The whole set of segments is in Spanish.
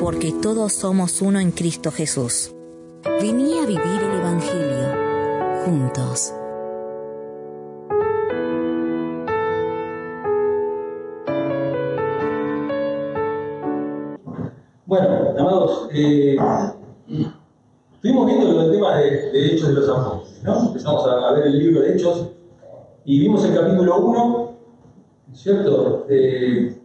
Porque todos somos uno en Cristo Jesús. Vení a vivir el Evangelio juntos. Bueno, amados, eh, estuvimos viendo el tema de, Hechos de los Apóstoles, ¿no? Empezamos a, ver el libro de Hechos y vimos el capítulo 1, ¿cierto? Eh,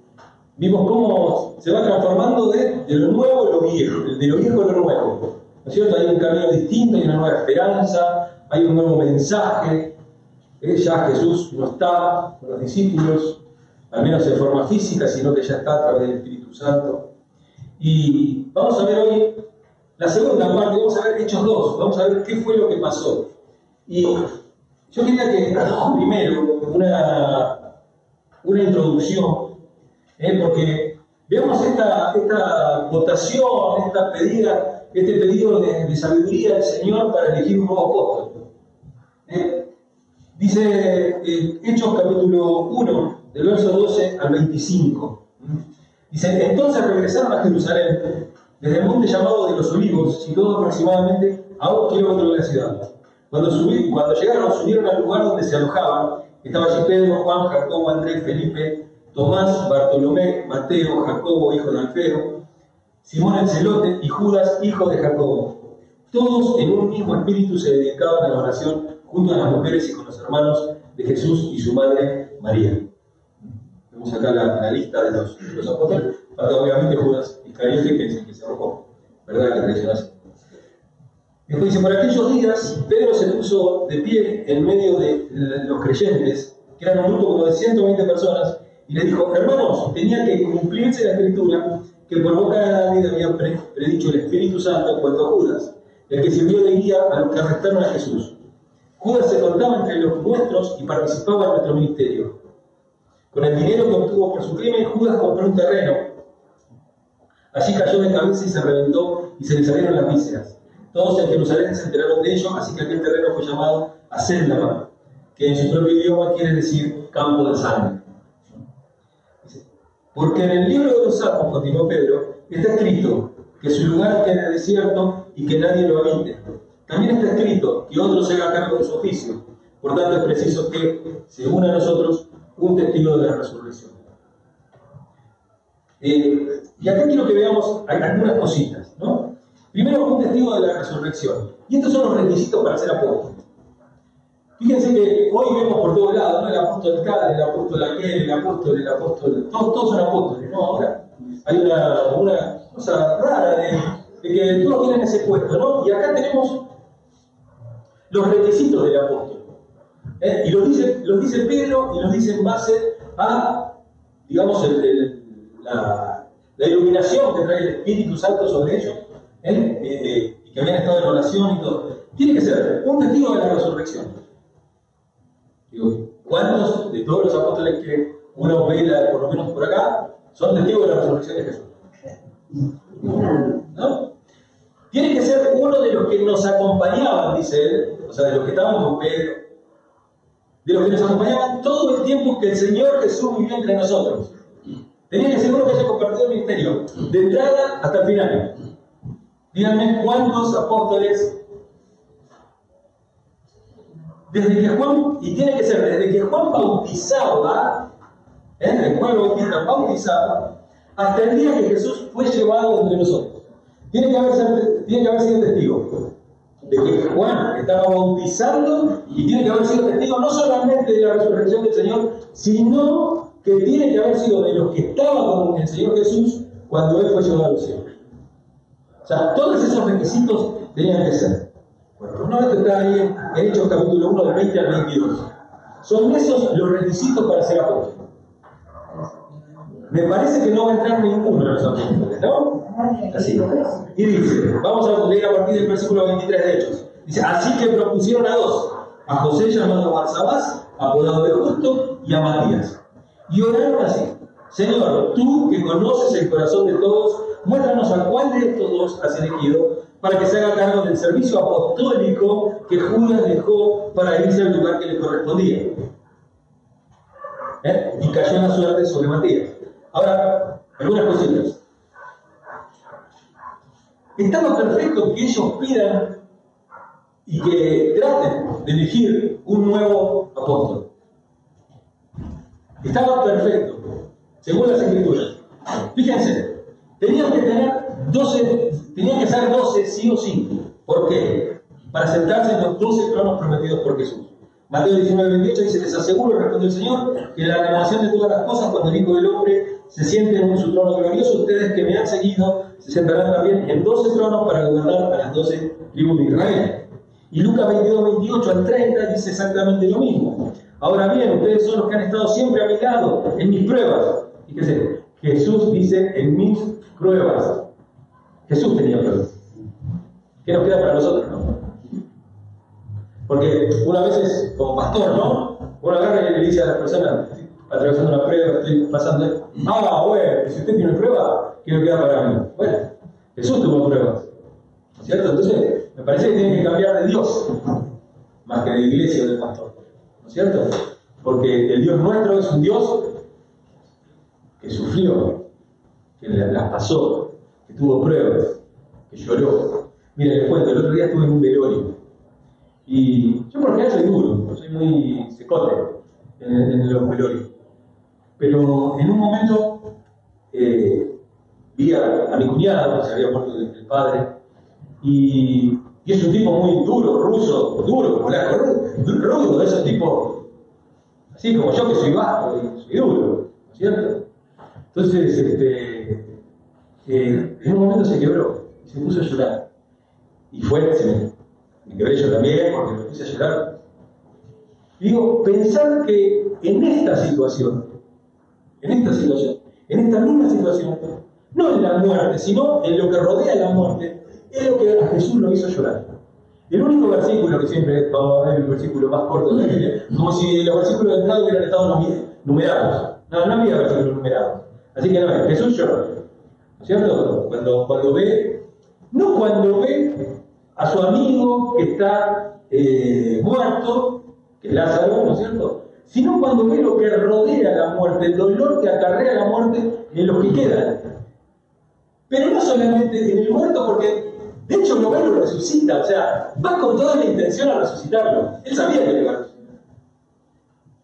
vimos cómo se va transformando de, lo nuevo a lo viejo, de lo viejo a lo nuevo, ¿no es cierto? Hay un camino distinto, hay una nueva esperanza, hay un nuevo mensaje, ¿eh? ya Jesús no está con los discípulos, al menos en forma física, sino que ya está a través del Espíritu Santo. Y vamos a ver hoy la segunda parte, vamos a ver Hechos 2, vamos a ver qué fue lo que pasó. Y yo quería que primero una, una introducción, ¿eh? porque veamos esta, votación, esta pedida, este pedido de, sabiduría del Señor para elegir un nuevo apóstol. ¿eh? Dice eh, Hechos capítulo 1, del verso 12 al 25. Dice, entonces regresaron a Jerusalén, desde el monte llamado de los Olivos, situado aproximadamente a un kilómetro de la ciudad. Cuando, cuando llegaron, subieron al lugar donde se alojaban. Estaba allí Pedro, Juan, Jacobo, Andrés, Felipe, Tomás, Bartolomé, Mateo, Jacobo, hijo de Alfeo, Simón el celote y Judas, hijo de Jacobo. Todos en un mismo espíritu se dedicaban a la oración junto a las mujeres y con los hermanos de Jesús y su madre María. Vemos acá la, lista de los, apóstoles. Falta obviamente Judas Iscariote, que es el que se arrojó, ¿verdad? Que traicionó Después dice, por aquellos días, Pedro se puso de pie en medio de los creyentes, que eran un grupo como de 120 personas, y le dijo, hermanos, tenía que cumplirse la escritura que por boca de David había predicho el Espíritu Santo a Judas, el que sirvió de guía a los que arrestaron a Jesús. Judas se contaba entre los nuestros y participaba en nuestro ministerio. Con el dinero que obtuvo por su crimen, Judas compró un terreno. Allí cayó de cabeza y se reventó y se le salieron las vísceras. Todos en Jerusalén se enteraron de ello, así que aquel terreno fue llamado Asendama, que en su propio idioma quiere decir campo de sangre. Porque en el libro de los Salmos, continuó Pedro, está escrito que su lugar quede desierto y que nadie lo habite. También está escrito que otro se haga cargo de su oficio. Por tanto, es preciso que se una a nosotros un testigo de la resurrección. Eh, y acá quiero que veamos algunas cositas. ¿no? Primero, un testigo de la resurrección. Y estos son los requisitos para ser apóstol. Fíjense que hoy vemos por todos lados, ¿no? el apóstol tal, el apóstol aquel, el apóstol, el apóstol, todos, son apóstoles, ¿no? Ahora hay una, cosa rara de, que todos tienen ese puesto, ¿no? Y acá tenemos los requisitos del apóstol. ¿Eh? Y los dice, dice Pedro y los dice en base a, digamos, la, iluminación que trae el Espíritu Santo sobre ellos, ¿eh? Eh, y que habían estado en oración y todo. Tiene que ser un testigo de la resurrección. ¿Cuántos de todos los apóstoles que uno ve, por lo menos por acá, son testigos de la resurrección de Jesús? ¿No? Tiene que ser uno de los que nos acompañaban, dice él, o sea, de los que estaban con Pedro, de los que nos acompañaban todo el tiempo que el Señor Jesús vivió entre nosotros. Tenía que ser uno que haya compartido el ministerio, de entrada hasta el final. Díganme cuántos apóstoles, desde que Juan, y tiene que ser desde que Juan bautizaba, ¿eh? Juan Bautista bautizaba, hasta el día que Jesús fue llevado entre nosotros. Tiene que haber, tiene que haber sido testigo de que Juan estaba bautizando y tiene que haber sido testigo no solamente de la resurrección del Señor, sino que tiene que haber sido de los que estaban con el Señor Jesús cuando Él fue llevado al cielo. O sea, todos esos requisitos tenían que ser. Bueno, no esto está ahí en Hechos capítulo 1, del 20 al 22. Son esos los requisitos para ser apóstol. Me parece que no va a entrar ninguno de los apóstoles, ¿no? Así. Y dice, vamos a leer a partir del versículo 23 de Hechos. Dice, así que propusieron a dos, a José llamado Barsabás, apodado de Justo, y a Matías. Y oraron así, Señor, tú que conoces el corazón de todos, muéstranos a cuál de estos dos has elegido para que se haga cargo del servicio apostólico que Judas dejó para irse al lugar que le correspondía. ¿Eh? Y cayó la suerte sobre Matías. Ahora, algunas cositas. Estaba perfecto que ellos pidan y que traten de elegir un nuevo apóstol. Estaba perfecto, según las escrituras. Fíjense, tenían que tener 12, tenían que ser 12 sí o sí. ¿Por qué? Para sentarse en los 12 tronos prometidos por Jesús. Mateo 19, 28 dice, les aseguro, respondió el Señor, que la renovación de todas las cosas, cuando el Hijo del Hombre se siente en su trono glorioso, ustedes que me han seguido se sentarán también en 12 tronos para gobernar a las 12 tribus de Israel. Y Lucas 22, 28 al 30 dice exactamente lo mismo. Ahora bien, ustedes son los que han estado siempre a mi lado en mis pruebas. Fíjense, Jesús dice en mis pruebas. Jesús tenía pruebas. ¿Qué nos queda para nosotros, no? Porque una vez es como pastor, ¿no? Uno agarra y le dice a las personas, atravesando una prueba, estoy pasando. Ah, bueno, si usted tiene prueba, quiero quedar para mí. Bueno, Jesús tuvo pruebas. ¿Cierto? Entonces, me parece que tiene que cambiar de Dios, más que de iglesia o de pastor. ¿No es cierto? Porque el Dios nuestro es un Dios que sufrió, que las pasó, que tuvo pruebas, que lloró. Miren, les cuento, el otro día estuve en un velorio. Y yo por general soy duro, soy muy secote en, los velorios. Pero en un momento eh, vi a, mi cuñado, que se había muerto el, padre, y, es un tipo muy duro, ruso, duro, polaco, rudo, es un tipo así como yo que soy bajo y soy duro, ¿cierto? Entonces, este, eh, en un momento se quebró y se puso a llorar. Y fue, se me, me quebré yo también porque me puse a llorar. Digo, pensar que en esta situación, en esta situación, en esta misma situación, no en la muerte, sino en lo que rodea la muerte, es lo que a Jesús lo hizo llorar. El único versículo que siempre vamos a ver el versículo más corto de la Biblia, como si los versículos de entrada hubieran estado numerados. No, no había versículos numerados. Así que no, Jesús lloró. ¿No es cierto? Cuando, cuando ve, no cuando ve a su amigo que está eh, muerto, que es Lázaro, ¿no es cierto? Sino cuando ve lo que rodea la muerte, el dolor que acarrea la muerte en los que quedan. Pero no solamente en el muerto, porque de hecho lo ve lo resucita, o sea, va con toda la intención a resucitarlo. Él sabía que le iba a resucitar.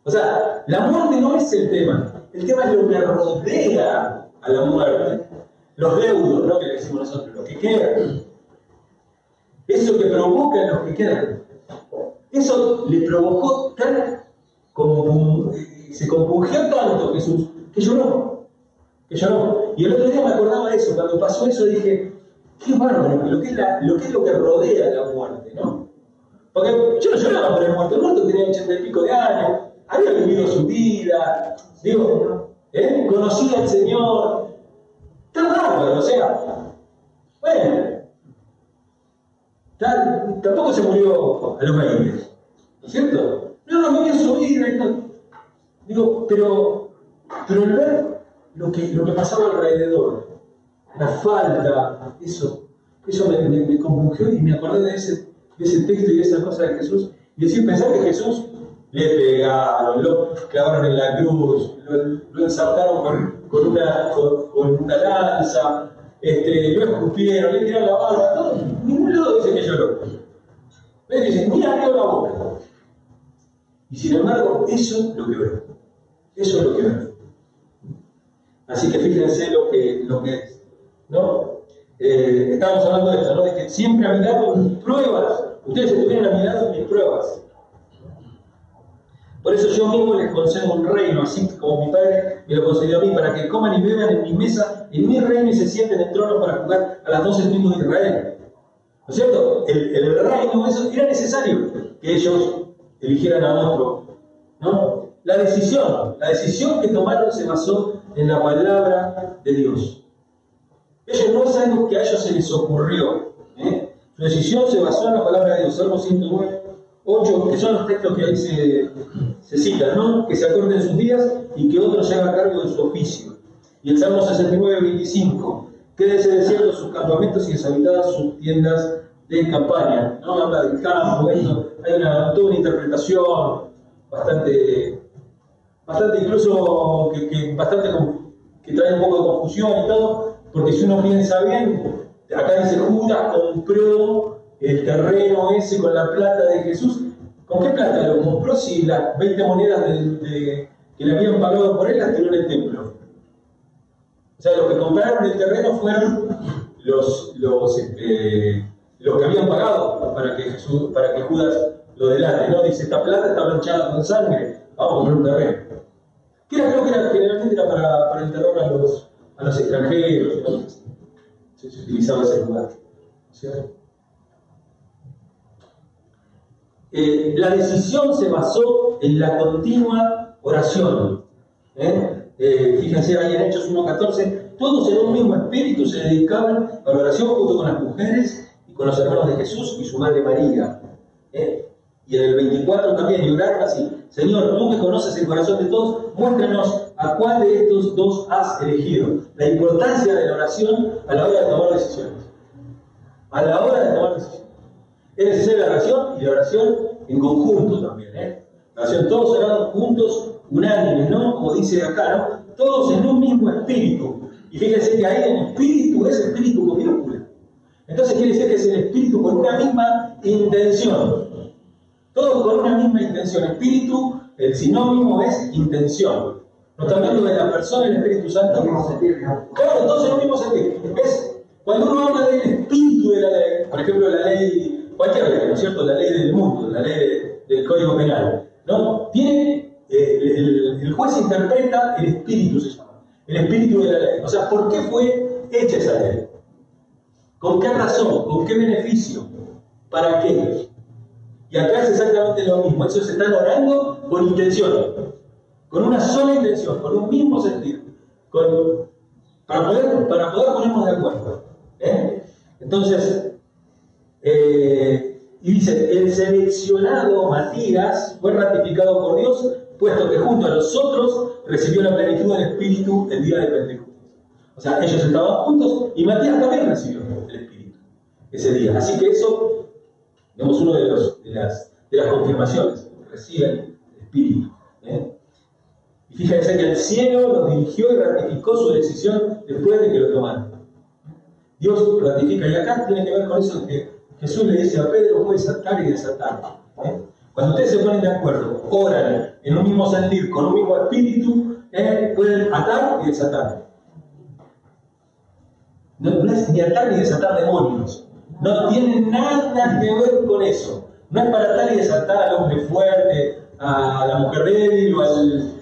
O sea, la muerte no es el tema, el tema es lo que rodea a la muerte. Los deudos, ¿no? Que le decimos nosotros, los que quedan. Eso que provoca en los que quedan. Eso le provocó tal como se compungió tanto Jesús que lloró. Que lloró. Y el otro día me acordaba de eso, cuando pasó eso dije, qué bárbaro, lo que es, la, lo, que es lo que rodea la muerte, ¿no? Porque yo no lloraba por el muerto, el muerto tenía ochenta y pico de años, había vivido su vida, digo, ¿eh? conocía al Señor, bárbaro, o sea, bueno, tampoco se murió a los 20, ¿no es cierto? No, no, vivió su vida, y no. digo, pero, pero el ver lo que, lo que pasaba alrededor, la falta, eso, eso me, me, compungió y me acordé de ese, de ese texto y de esa cosa de Jesús, y decir, pensar que Jesús le pegaron, lo clavaron en la cruz, lo, lo ensartaron con, una, con, una lanza, este, lo escupieron, le tiraron la barba, todo, ningún lado dice que lloró. ¿Ves? Dicen, ni abrió la boca. Y sin embargo, eso es lo que veo. Eso es lo que veo. Así que fíjense lo que, lo que es. ¿no? Eh, estábamos hablando de esto, ¿no? De que siempre a mi lado mis pruebas. Ustedes estuvieron a mi lado mis pruebas. Por eso yo mismo les concedo un reino, así como mi padre me lo concedió a mí, para que coman y beban en mi mesa, en mi reino y se sienten en trono para jugar a las doce tribus de Israel. ¿No es cierto? El, reino, era necesario que ellos eligieran a otro. ¿no? La decisión, la decisión que tomaron se basó en la palabra de Dios. Ellos no es algo que a ellos se les ocurrió. ¿eh? Su decisión se basó en la palabra de Dios. Salmo 109, 8, que son los textos que se, se citan, ¿no? Que se acorten sus días y que otro se haga cargo de su oficio. Y el Salmo 69, 25, quédese desierto sus campamentos y deshabitadas sus tiendas de campaña. ¿no? Habla del campo. Hay una, toda una interpretación bastante, bastante incluso que, que, bastante que trae un poco de confusión y todo, porque si uno piensa bien, acá dice Judas compró el terreno ese con la plata de Jesús. ¿Con qué plata lo compró si las 20 monedas que le habían pagado por él las tiró en el templo? O sea, los que compraron el terreno fueron los, los, este, los que habían pagado para que, para que Judas lo delante, ¿no? Dice, esta plata está manchada con sangre, vamos a poner un terreno. Que era, creo que era, generalmente era para, para enterrar a los, a los extranjeros, ¿no? se, se, utilizaba ese lugar. ¿cierto? Eh, la decisión se basó en la continua oración. ¿eh? Eh, fíjense ahí en Hechos 1.14, todos en un mismo espíritu se dedicaban a la oración junto con las mujeres y con los hermanos de Jesús y su madre María. Y en el 24 también, y así, Señor, tú que conoces el corazón de todos, muéstranos a cuál de estos dos has elegido. La importancia de la oración a la hora de tomar decisiones. A la hora de tomar decisiones. Es necesaria la oración y la oración en conjunto también. ¿eh? La oración, todos orando juntos, unánimes, ¿no? Como dice acá, ¿no? Todos en un mismo espíritu. Y fíjense que ahí en espíritu es espíritu con minúscula. Entonces quiere decir que es el espíritu con una misma intención. Todos con una misma intención. Espíritu, el sinónimo es intención. No está hablando de la persona y el Espíritu Santo. Claro, todos en un mismo sentido. Es, cuando uno habla del espíritu de la ley, por ejemplo, la ley, cualquier ley, ¿no es cierto? La ley del mundo, la ley del Código Penal, ¿no? Tiene, eh, el, juez interpreta el espíritu, se llama. El espíritu de la ley. O sea, ¿por qué fue hecha esa ley? ¿Con qué razón? ¿Con qué beneficio? ¿Para qué? Y acá es exactamente lo mismo. Ellos se están orando con intención, con una sola intención, con un mismo sentido, para, poder, para poder ponernos de acuerdo. ¿eh? Entonces, eh, y dice, el seleccionado Matías fue ratificado por Dios, puesto que junto a nosotros recibió la plenitud del Espíritu el día de Pentecostés. O sea, ellos estaban juntos y Matías también recibió el Espíritu ese día. Así que eso Tenemos uno de, los, de, las, de las confirmaciones, reciben el Espíritu. ¿eh? Y fíjense que el cielo los dirigió y ratificó su decisión después de que lo tomaron. Dios ratifica, y acá tiene que ver con eso que Jesús le dice a Pedro, puedes atar y desatar. ¿eh? Cuando ustedes se ponen de acuerdo, oran en un mismo sentir, con un mismo espíritu, ¿eh? pueden atar y desatar. No, no es ni atar ni desatar demonios. No tiene nada que ver con eso. No es para atar y desatar al hombre fuerte, a la mujer débil o al...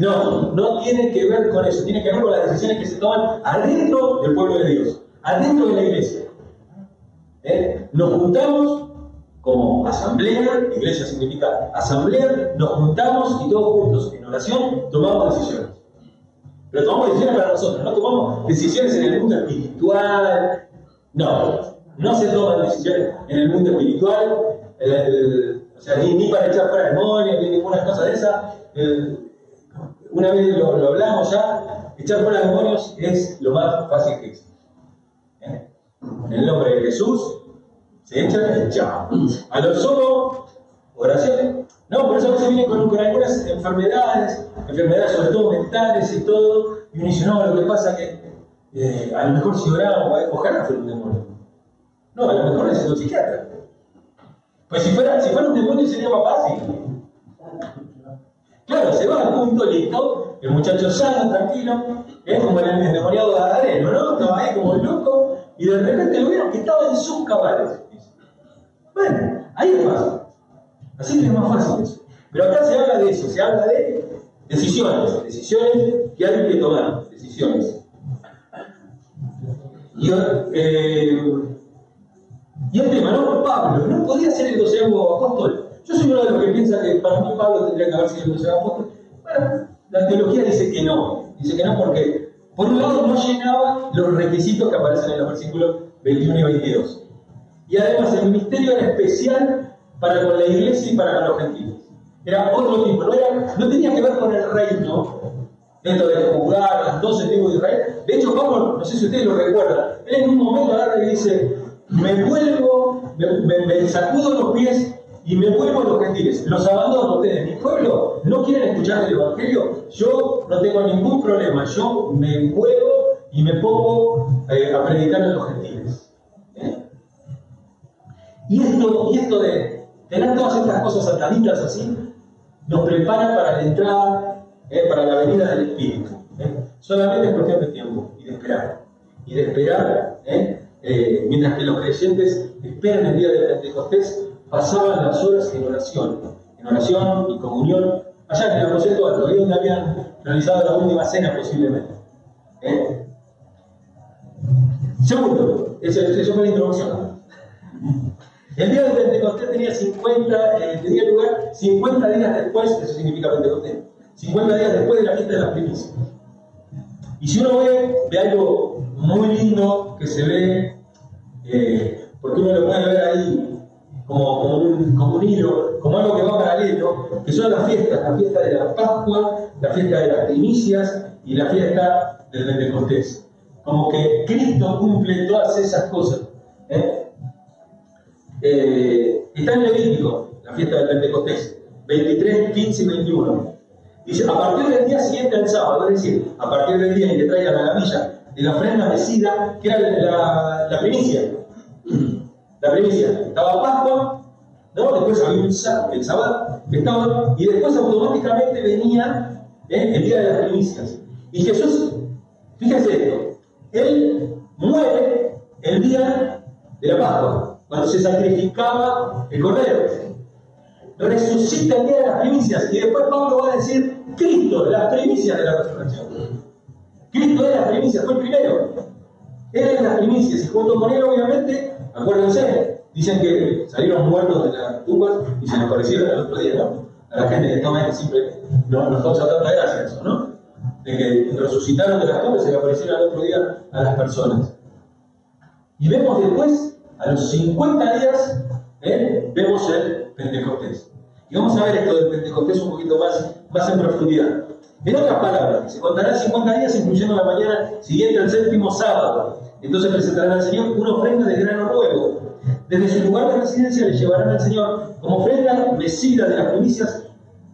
No, no tiene que ver con eso. Tiene que ver con las decisiones que se toman adentro del pueblo de Dios, adentro de la iglesia. ¿Eh? Nos juntamos como asamblea, iglesia significa asamblea, nos juntamos y todos juntos en oración tomamos decisiones. Pero tomamos decisiones para nosotros, no tomamos decisiones en el mundo espiritual. No, no se toman decisiones en el mundo espiritual, o sea, ni, para echar fuera demonios, ni ninguna cosa de esa. Una vez lo, lo, hablamos ya, echar fuera demonios es lo más fácil que existe. ¿Eh? En el nombre de Jesús se echan y chao. A lo solo, oraciones. No, por eso a veces vienen con, algunas enfermedades, enfermedades sobre todo mentales y todo, y uno dice, no, lo que pasa es que eh, a lo mejor si oramos, ojalá fuera un demonio. No, a lo mejor es un psiquiatra. Pues si fuera, si fuera un demonio sería más fácil. Claro, se va al punto, listo, el muchacho sano, tranquilo, es como el endemoniado de Adareno, ¿no? Estaba ahí como loco y de repente lo vieron que estaba en sus cabales. Bueno, ahí es fácil. Así que es más fácil eso. Pero acá se habla de eso, se habla de decisiones, decisiones que hay que tomar, decisiones. Y eh, y. Pablo, no podía ser el doceavo apóstol. Yo soy uno de los que piensa que para mí Pablo tendría que haber sido el doceavo apóstol. Bueno, la teología dice que no. Dice que no porque, por un lado, no llenaba los requisitos que aparecen en los versículos 21 y 22. Y además el ministerio era especial para con la iglesia y para con los gentiles. Era otro tipo, no, era, no tenía que ver con el reino, dentro de jugar las 12 tribus de Israel. De hecho, Pablo, no sé si ustedes lo recuerdan, él en un momento agarra y dice, me vuelvo, me, me sacudo los pies y me vuelvo a los gentiles, los abandono ustedes, mi pueblo, no quieren escuchar el Evangelio, yo no tengo ningún problema, yo me vuelvo y me pongo eh, a predicar a los gentiles. ¿Eh? Y, esto, y esto de tener todas estas cosas ataditas así, nos prepara para la entrada, ¿eh? para la venida del Espíritu. Solamente es cuestión de tiempo y de esperar. Y de esperar, mientras que los creyentes esperan el día de Pentecostés, pasaban las horas en oración, en oración y comunión, allá en el aposento alto, ahí donde habían realizado la última cena posiblemente. ¿Eh? Segundo, eso, fue la introducción. El día de Pentecostés tenía 50, eh, tenía lugar 50 días después, eso significa Pentecostés, 50 días después de la fiesta de las primicias. Y si uno ve, ve algo muy lindo que se ve, eh, porque uno lo puede ver ahí como, un, como un hilo, como algo que va paralelo, que son las fiestas, la fiesta de la Pascua, la fiesta de las primicias y la fiesta del Pentecostés. Como que Cristo cumple todas esas cosas. ¿eh? Eh, está en Levítico, la fiesta del Pentecostés, 23, 15 y 21. Dice, a partir del día siguiente al sábado, es decir, a partir del día en que traigan la gavilla de la ofrenda mecida, que era la, la primicia, la primicia. Estaba Pascua, ¿no? después había un sábado, el sábado, y después automáticamente venía ¿eh? el día de las primicias. Y Jesús, fíjense esto, él muere el día de la Pascua, cuando se sacrificaba el cordero. Resucita el día de las primicias, y después Pablo va a decir, Cristo, las primicias de la resurrección. Cristo es las primicias, fue el primero. Él es las primicias, y junto con él, obviamente, Acuérdense, dicen que salieron muertos de las tumbas y se les aparecieron el otro día, ¿no? A la gente que toma siempre no, nos causa tanta gracia eso, ¿no? De que resucitaron de las tumbas y se le aparecieron el otro día a las personas. Y vemos después, a los 50 días, ¿eh? vemos el Pentecostés. Y vamos a ver esto del Pentecostés un poquito más, más en profundidad. En otras palabras, se contarán 50 días, incluyendo la mañana siguiente al séptimo sábado. Entonces presentarán al Señor una ofrenda de grano nuevo. Desde su lugar de residencia le llevarán al Señor como ofrenda mecida de las primicias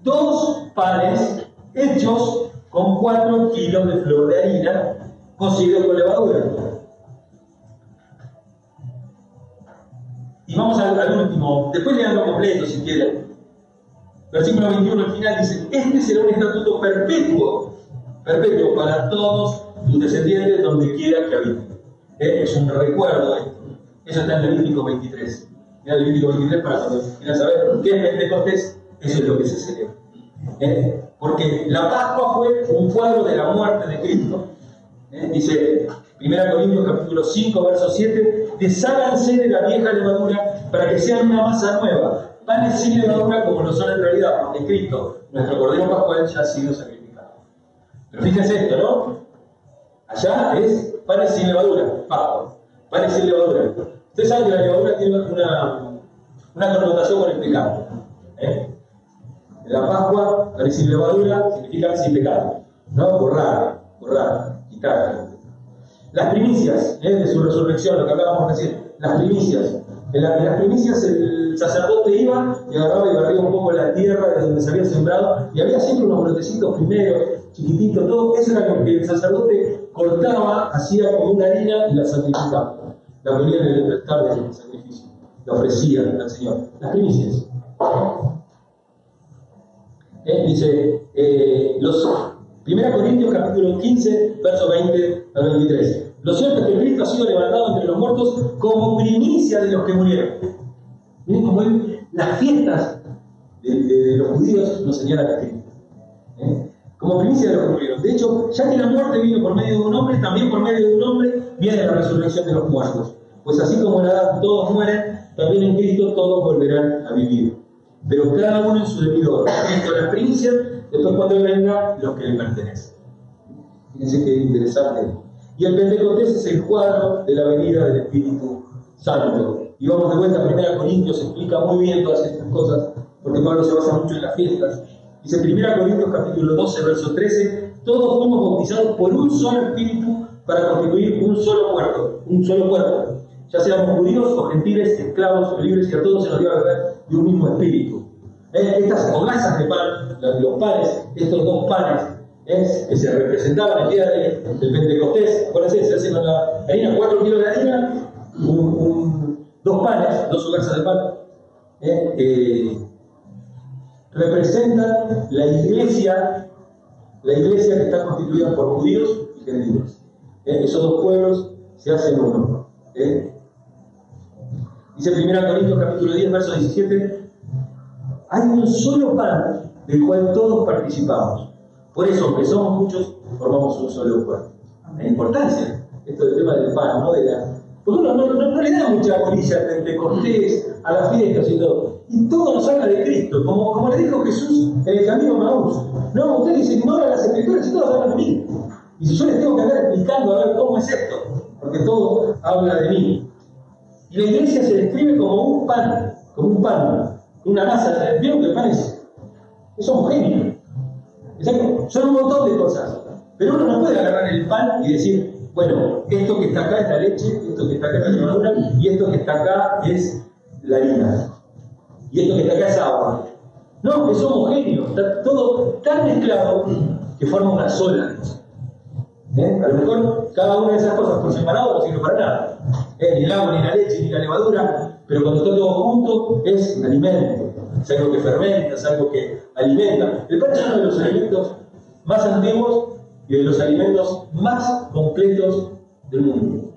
dos panes hechos con cuatro kilos de flor de harina cocido con levadura. Y vamos al, último, después leanlo completo si quieren. Versículo 21 al final dice, este será un estatuto perpetuo, perpetuo para todos tus descendientes donde quiera que habiten. ¿Eh? Es un recuerdo esto. Eso está en Levítico 23. Mira Levítico 23 para cuando quieran saber qué es Pentecostés, eso es lo que se celebra. ¿Eh? Porque la Pascua fue un cuadro de la muerte de Cristo. ¿Eh? Dice 1 Corintios capítulo 5, verso 7, desháganse de la vieja levadura para que sean una masa nueva, panes sin levadura como lo son en realidad, porque Cristo, nuestro Cordero Pascual, ya ha sido sacrificado. Pero fíjense esto, ¿no? Allá es panes sin levadura, papo, panes sin levadura. Ustedes saben que la levadura tiene una, una connotación con el pecado. ¿eh? La Pascua, panes sin levadura, significa sin pecado. ¿no? Borrar, borrar, quitar. Las primicias ¿eh? de su resurrección, lo que hablábamos recién, las primicias. En, las primicias el sacerdote iba y agarraba y barría un poco la tierra de donde se había sembrado y había siempre unos brotecitos primero, chiquititos, todo. Eso era lo que el sacerdote cortaba, hacía como una harina y la sacrificaba. La ponía en el altar del sacrificio. La ofrecía al Señor. Las primicias. Eh, dice, eh, los 1 Corintios capítulo 15, verso 20 al 23. Lo cierto es que Cristo ha sido levantado entre los muertos como primicia de los que murieron. Miren cómo las fiestas de, los judíos nos señalan a Cristo. ¿Eh? Como primicia de lo que murieron. De hecho, ya que la muerte vino por medio de un hombre, también por medio de un hombre viene la resurrección de los muertos. Pues así como en Adán todos mueren, también en Cristo todos volverán a vivir. Pero cada uno en su debido orden. Cristo la primicia, después cuando venga los que le pertenecen. Fíjense qué interesante. Y el Pentecostés es el cuadro de la venida del Espíritu Santo. Y vamos de vuelta a 1 Corintios, explica muy bien todas estas cosas, porque Pablo se basa mucho en las fiestas. Dice 1 Corintios capítulo 12, verso 13, todos fuimos bautizados por un solo espíritu para constituir un solo cuerpo, un solo cuerpo. Ya seamos judíos o gentiles, esclavos o libres, y a todos se nos dio a beber de un mismo espíritu. Eh, estas hogazas de pan, los panes, estos dos panes, eh, que se representaban el día del Pentecostés, acuérdense, se hace con la harina, cuatro kilos de harina, dos panes, dos hogazas de pan, eh, representan la iglesia, la iglesia que está constituida por judíos y gentiles. ¿Eh? Esos dos pueblos se hacen uno. ¿eh? Dice 1 Corintios capítulo 10, verso 17, hay un solo pan del cual todos participamos. Por eso, aunque somos muchos, formamos un solo cuerpo. La importancia, esto del tema del pan, ¿no? De la, porque uno no, le da mucha bolilla al Pentecostés, a las fiestas y todo. Y todo nos habla de Cristo, como, como le dijo Jesús en el camino Maús. No, usted dice, ignora las escrituras y todos hablan de mí. Y si yo les tengo que andar explicando a ver cómo es esto, porque todo habla de mí. Y la iglesia se describe como un pan, como un pan, una masa. ¿Vieron que el pan es, es homogéneo? Son un montón de cosas. Pero uno no puede agarrar el pan y decir, bueno, esto que está acá es la leche, esto que está acá es la levadura, y esto que está acá es la harina. Y esto que está acá es agua. No, es homogéneo, está todo tan mezclado que forma una sola. ¿Eh? A lo mejor cada una de esas cosas por separado no sirve para nada. ¿Eh? Ni el agua, ni la leche, ni la levadura, pero cuando está todo junto es un alimento. Es algo que fermenta, es algo que alimenta. El pan es uno de los alimentos más antiguos y de los alimentos más completos del mundo.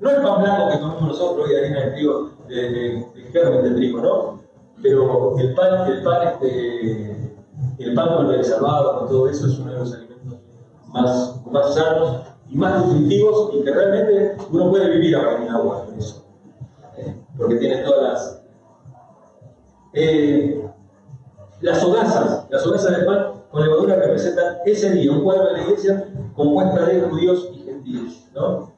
No el pan blanco que comemos nosotros y harina de trigo, de, de, germen de trigo, ¿no? Pero el pan, el pan, este, el pan con el salvado, con todo eso, es uno de los alimentos más, más sanos y más nutritivos y que realmente uno puede vivir agua en agua con eso. Porque tiene todas las... Eh, las hogazas, las hogazas de pan con levadura representan ese día, un cuadro de la iglesia compuesta de judíos y gentiles. ¿no?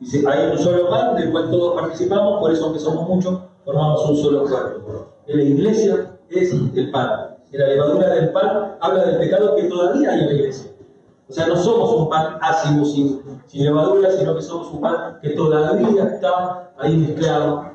Dice, hay un solo pan del cual todos participamos, por eso aunque somos muchos, formamos un solo cuerpo. En la iglesia es el pan. En la levadura del pan habla del pecado que todavía hay en la iglesia. O sea, no somos un pan ácido sin, sin levadura, sino que somos un pan que todavía está ahí mezclado.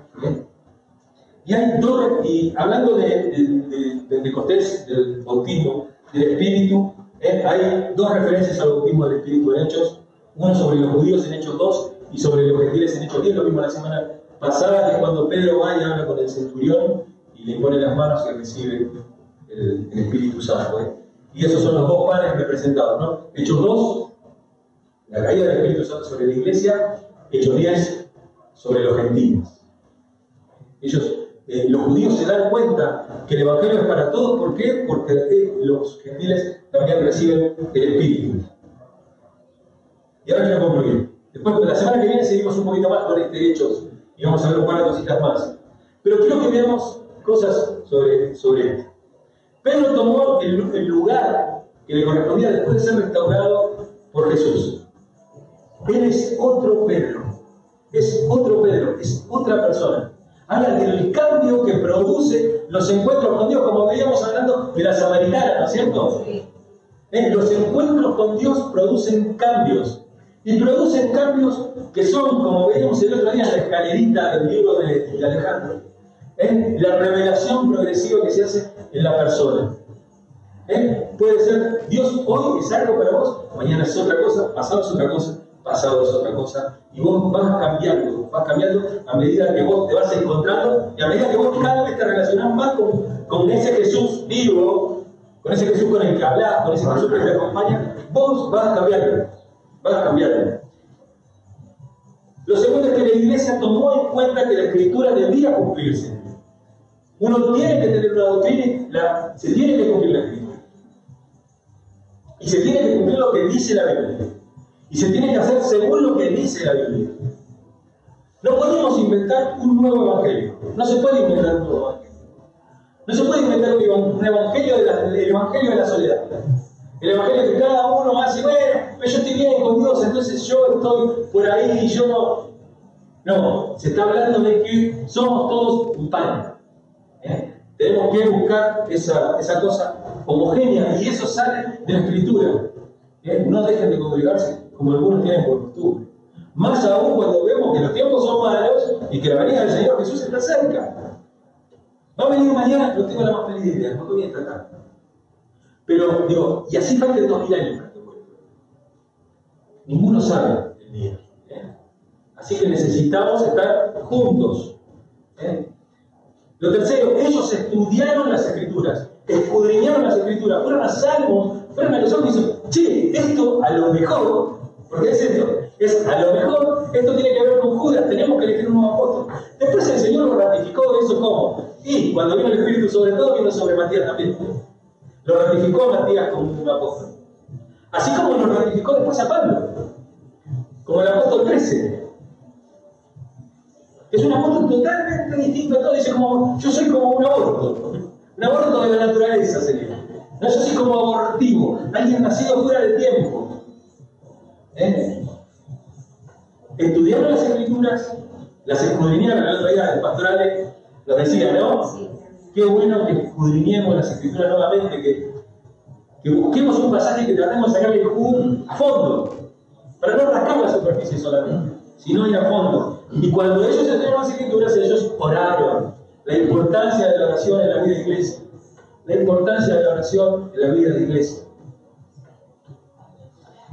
Y hay dos, y hablando de, de, Pentecostés, del bautismo, del Espíritu, ¿eh? hay dos referencias al bautismo del Espíritu en Hechos, uno sobre los judíos en Hechos 2 y sobre los gentiles en Hechos 10, lo mismo la semana pasada, es cuando Pedro va y habla con el centurión y le pone las manos y recibe el, Espíritu Santo. ¿eh? Y esos son los dos panes representados, ¿no? Hechos 2, la caída del Espíritu Santo sobre la iglesia, Hechos 10, sobre los gentiles. Ellos eh, los judíos se dan cuenta que el Evangelio es para todos. ¿Por qué? Porque eh, los gentiles también reciben el Espíritu. Y ahora quiero concluir. Después, la semana que viene seguimos un poquito más con este Hechos y vamos a ver un par de cositas más. Pero quiero que veamos cosas sobre, sobre esto. Pedro tomó el, el lugar que le correspondía después de ser restaurado por Jesús. Él es otro Pedro. Es otro Pedro, es otra persona habla del cambio que produce los encuentros con Dios, como veíamos hablando de la samaritana, ¿no es cierto? Eh, los encuentros con Dios producen cambios. Y producen cambios que son, como veíamos el otro día en la escalerita del libro de, Alejandro, ¿eh? la revelación progresiva que se hace en la persona. ¿Eh? Puede ser, Dios hoy es algo para vos, mañana es otra cosa, pasado es otra cosa, pasado es otra cosa, y vos vas cambiando, vas cambiando a medida que vos te vas encontrando y a medida que vos cada vez te relacionás más con, con ese Jesús vivo, con ese Jesús con el que hablas, con ese Jesús que te acompaña, vos vas cambiando, vas cambiando. Lo segundo es que la iglesia tomó en cuenta que la escritura debía cumplirse. Uno tiene que tener una doctrina, se tiene que cumplir la escritura. Y se tiene que cumplir lo que dice la Biblia. Y se tiene que hacer según lo que dice la Biblia. No podemos inventar un nuevo evangelio. No se puede inventar un nuevo evangelio. No se puede inventar un evangelio de la, el evangelio de la soledad. El Evangelio que cada uno hace, bueno, yo estoy bien con Dios, entonces yo estoy por ahí y yo no. No, se está hablando de que somos todos un pan. ¿eh? Tenemos que buscar esa, esa cosa homogénea y eso sale de la Escritura. ¿eh? No dejen de congregarse como algunos tienen por costumbre. Más aún cuando vemos que los tiempos son malos y que la venida del Señor Jesús está cerca. Va a venir mañana, no tengo la más feliz idea, no voy a tratar. Pero digo, y así faltan dos mil años. Ninguno sabe el día. ¿eh? Así que necesitamos estar juntos. ¿eh? Lo tercero, ellos estudiaron las escrituras, escudriñaron las escrituras, fueron a salmos, fueron a los otros y dicen, che, esto a lo mejor, porque es esto, es a lo mejor, esto tiene que ver con Judas, tenemos que elegir un nuevo apóstol. Después el Señor lo ratificó eso como, y cuando vino el Espíritu sobre todo, vino sobre Matías también. Lo ratificó Matías como un apóstol. Así como lo ratificó después a Pablo, como el apóstol 13. Es un apóstol totalmente distinto a todo. Dice como, yo soy como un aborto. Un aborto de la naturaleza sería. No, yo soy como abortivo, alguien nacido fuera del tiempo. ¿Eh? Estudiaron las escrituras, las escudriñaron el otro día, el pastoral lo decía, ¿no? Qué bueno que escudriñemos las escrituras nuevamente, que, que busquemos un pasaje que tratemos de sacarle un fondo, para no rascar la superficie solamente, sino ir a fondo. Y cuando ellos estudiaron las escrituras, ellos oraron. La importancia de la oración en la vida de iglesia. La importancia de la oración en la vida de iglesia.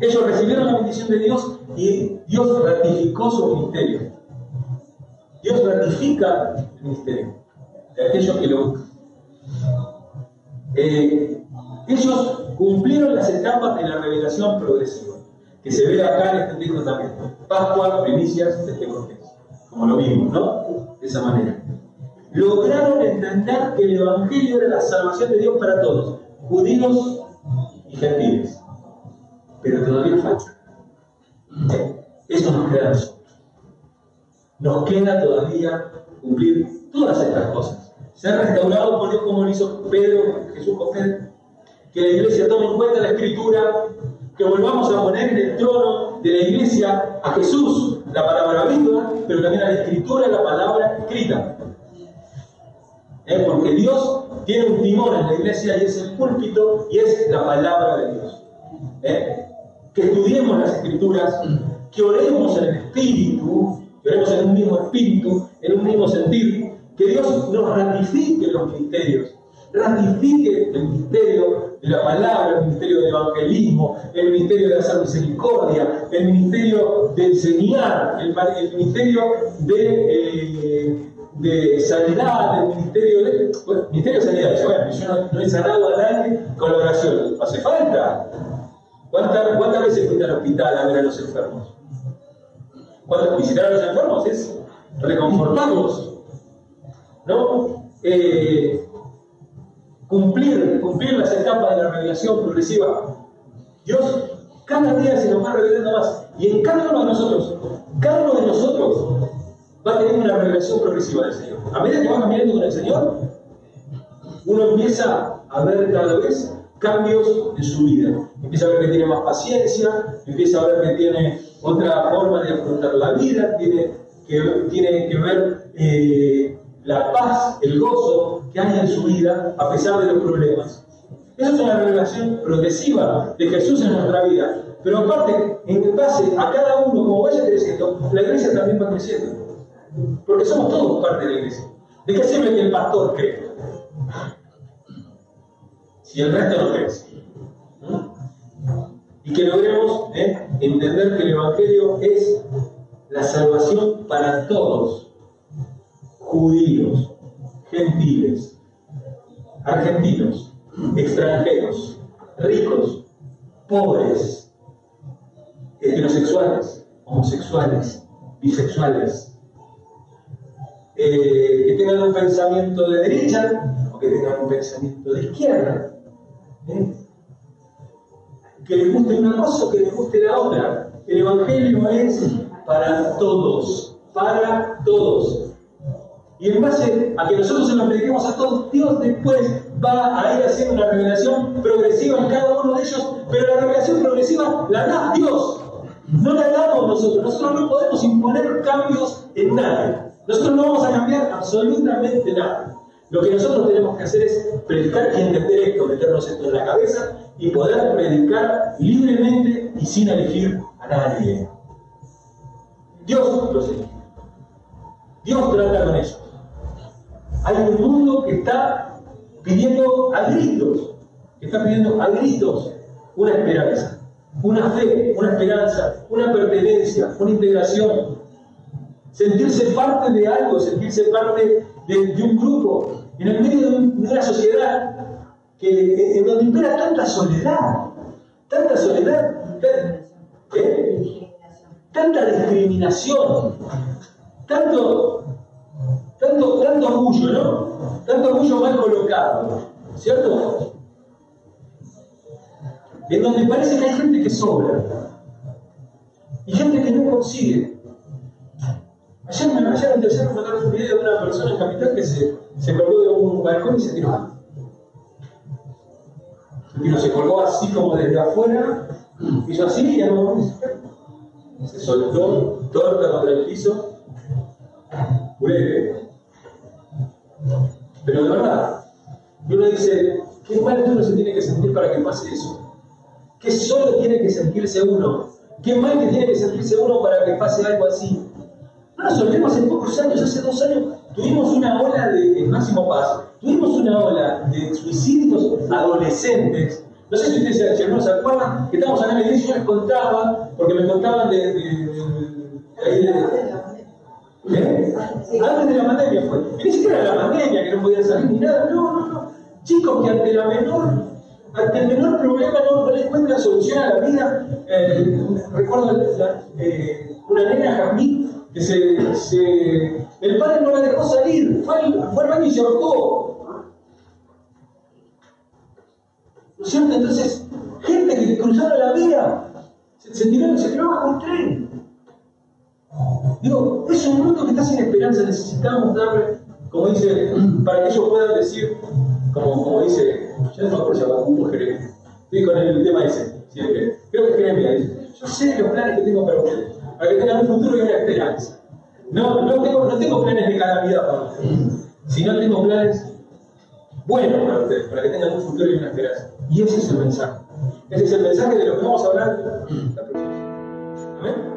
Ellos recibieron la bendición de Dios y Dios ratificó su ministerio. Dios ratifica el ministerio de aquellos que lo buscan. Eh, ellos cumplieron las etapas de la revelación progresiva, que se ve acá en este texto también. Pascua, primicias, Pentecostés, como lo vimos, ¿no? De esa manera. Lograron entender que el Evangelio era la salvación de Dios para todos, judíos y gentiles. Pero todavía falta. Eso nos queda a nosotros. Nos queda todavía cumplir todas estas cosas. Ser restaurado por Dios como lo hizo Pedro, Jesús Pedro. Que la iglesia tome en cuenta la escritura, que volvamos a poner en el trono de la iglesia a Jesús, la palabra viva, pero también a la escritura, la palabra escrita. ¿Eh? Porque Dios tiene un timón en la iglesia y es el púlpito y es la palabra de Dios. ¿Eh? Que estudiemos las escrituras, que oremos en el espíritu, que oremos en un mismo espíritu, en un mismo sentir, que Dios nos ratifique los ministerios, ratifique el ministerio de la palabra, el ministerio del evangelismo, el ministerio de hacer misericordia, el ministerio de enseñar, el, ministerio de, eh, de sanidad, el ministerio de. Bueno, de sanidad, bueno, yo no, he sanado a nadie con la oración, hace falta. ¿Cuántas, ¿Cuántas veces fuiste al hospital a ver a los enfermos? ¿Cuántas visitar a los enfermos? Es reconfortarlos ¿no? Eh, cumplir, cumplir las etapas de la revelación progresiva. Dios cada día se nos va revelando más. Y en cada uno de nosotros, cada uno de nosotros va a tener una revelación progresiva del Señor. A medida que va caminando con el Señor, uno empieza a ver cada vez cambios en su vida. Empieza a ver que tiene más paciencia, empieza a ver que tiene otra forma de afrontar la vida, tiene que, tiene que ver eh, la paz, el gozo que hay en su vida a pesar de los problemas. Esa es una revelación progresiva de Jesús en nuestra vida. Pero aparte, en base a cada uno, como vaya creciendo, la iglesia también va creciendo. Porque somos todos parte de la iglesia. ¿De qué sirve que el pastor cree? Si el resto no crece. Y que logremos ¿eh? entender que el Evangelio es la salvación para todos judíos, gentiles, argentinos, extranjeros, ricos, pobres, heterosexuales, homosexuales, bisexuales, eh, que tengan un pensamiento de derecha o que tengan un pensamiento de izquierda, ¿eh? que les guste una cosa o que les guste la otra. El Evangelio es para todos, para todos. Y en base a que nosotros se lo prediquemos a todos, Dios después va a ir haciendo una revelación progresiva en cada uno de ellos, pero la revelación progresiva la da Dios, no la damos nosotros. Nosotros no podemos imponer cambios en nadie. Nosotros no vamos a cambiar absolutamente nada. Lo que nosotros tenemos que hacer es predicar y entender esto, meternos esto en la cabeza y poder predicar libremente y sin elegir a nadie. Dios los elige. Dios trata con ellos. Hay un mundo que está pidiendo a gritos, que está pidiendo a gritos una esperanza, una fe, una esperanza, una pertenencia, una integración. Sentirse parte de algo, sentirse parte de, un grupo, en el medio de, una sociedad que, en donde impera tanta soledad, tanta soledad, ¿eh? tanta discriminación, tanto, tanto, tanto orgullo, ¿no? Tanto orgullo mal colocado, ¿cierto? En donde parece que hay gente que sobra y gente que no consigue. Ayer, me, ayer me mandaron un video de una persona en Capital que se, se colgó de un balcón y se tiró. Y se colgó así como desde afuera, hizo así y ya no se soltó, torta contra el piso, breve. Pero de verdad, uno dice, qué mal uno se tiene que sentir para que pase eso. Qué solo tiene que sentirse uno. Qué mal que tiene que sentirse uno para que pase algo así. No nos olvidemos, hace pocos años, hace dos años, tuvimos una ola de, Máximo Paz, tuvimos una ola de suicidios adolescentes no sé si ustedes se, se acuerdan que estábamos la iglesia y yo les contaba, porque me contaban de, de, ¿Eh? Antes de la pandemia fue. Ni siquiera era la pandemia, que no podían salir ni nada. No, no, no. Chicos que ante la menor, ante el menor problema no, les encuentran solución a la vida. Eh, recuerdo eh, una nena Jazmín que se, se, el padre no la dejó salir, fue al, fue al baño y se ahorcó. ¿No es cierto? Entonces, gente que cruzaron la vía, se, se tiró, se tiró bajo un tren. Digo, es un mundo que está sin esperanza, necesitamos darle, como dice, para que ellos puedan decir, como, como dice, ya no me acuerdo si Abacuco Jeremia, estoy con el tema ese, creo que Jeremia dice, yo sé los planes que tengo para ustedes, para que tengan un futuro y una esperanza. No, no, tengo, no tengo planes de calamidad para ustedes, sino tengo planes buenos para ustedes, para que tengan un futuro y una esperanza. Y ese es el mensaje. Ese es el mensaje de lo que vamos a hablar. ¿Amén?